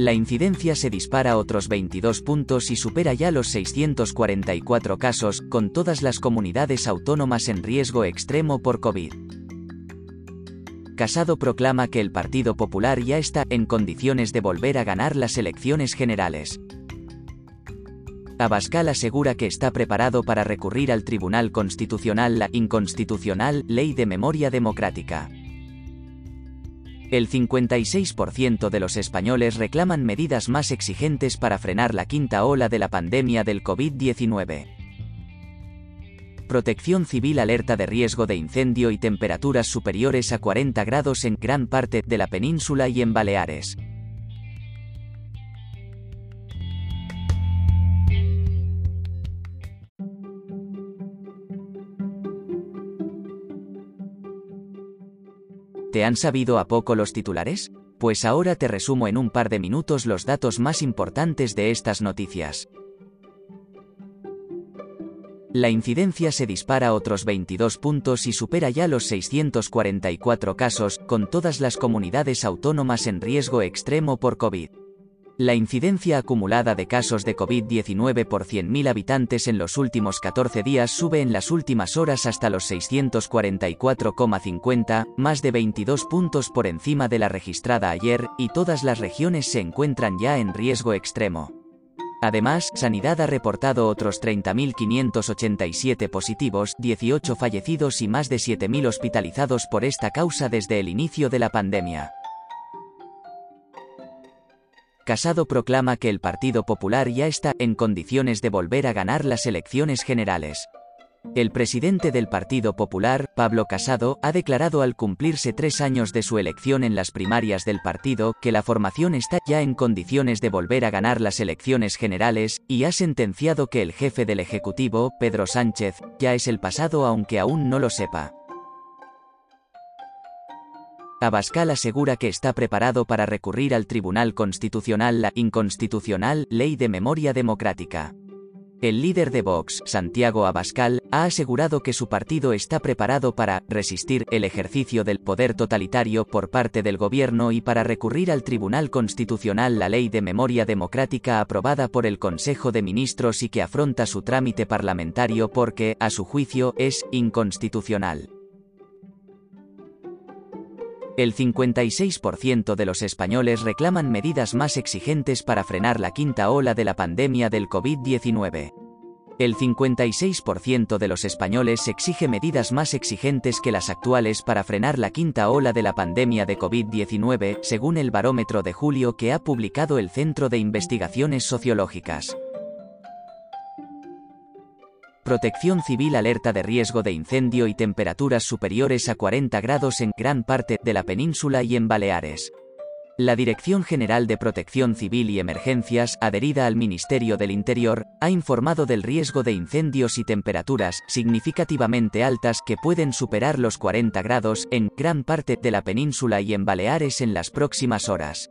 La incidencia se dispara otros 22 puntos y supera ya los 644 casos, con todas las comunidades autónomas en riesgo extremo por COVID. Casado proclama que el Partido Popular ya está en condiciones de volver a ganar las elecciones generales. Abascal asegura que está preparado para recurrir al Tribunal Constitucional la inconstitucional Ley de Memoria Democrática. El 56% de los españoles reclaman medidas más exigentes para frenar la quinta ola de la pandemia del COVID-19. Protección Civil alerta de riesgo de incendio y temperaturas superiores a 40 grados en gran parte de la península y en Baleares. ¿Te han sabido a poco los titulares? Pues ahora te resumo en un par de minutos los datos más importantes de estas noticias. La incidencia se dispara otros 22 puntos y supera ya los 644 casos, con todas las comunidades autónomas en riesgo extremo por COVID. La incidencia acumulada de casos de COVID-19 por 100.000 habitantes en los últimos 14 días sube en las últimas horas hasta los 644,50, más de 22 puntos por encima de la registrada ayer, y todas las regiones se encuentran ya en riesgo extremo. Además, Sanidad ha reportado otros 30.587 positivos, 18 fallecidos y más de 7.000 hospitalizados por esta causa desde el inicio de la pandemia. Casado proclama que el Partido Popular ya está en condiciones de volver a ganar las elecciones generales. El presidente del Partido Popular, Pablo Casado, ha declarado al cumplirse tres años de su elección en las primarias del partido que la formación está ya en condiciones de volver a ganar las elecciones generales, y ha sentenciado que el jefe del Ejecutivo, Pedro Sánchez, ya es el pasado aunque aún no lo sepa. Abascal asegura que está preparado para recurrir al Tribunal Constitucional la inconstitucional Ley de Memoria Democrática. El líder de Vox, Santiago Abascal, ha asegurado que su partido está preparado para resistir el ejercicio del poder totalitario por parte del gobierno y para recurrir al Tribunal Constitucional la Ley de Memoria Democrática aprobada por el Consejo de Ministros y que afronta su trámite parlamentario porque, a su juicio, es inconstitucional. El 56% de los españoles reclaman medidas más exigentes para frenar la quinta ola de la pandemia del COVID-19. El 56% de los españoles exige medidas más exigentes que las actuales para frenar la quinta ola de la pandemia de COVID-19, según el barómetro de julio que ha publicado el Centro de Investigaciones Sociológicas. Protección Civil alerta de riesgo de incendio y temperaturas superiores a 40 grados en gran parte de la península y en Baleares. La Dirección General de Protección Civil y Emergencias, adherida al Ministerio del Interior, ha informado del riesgo de incendios y temperaturas significativamente altas que pueden superar los 40 grados en gran parte de la península y en Baleares en las próximas horas.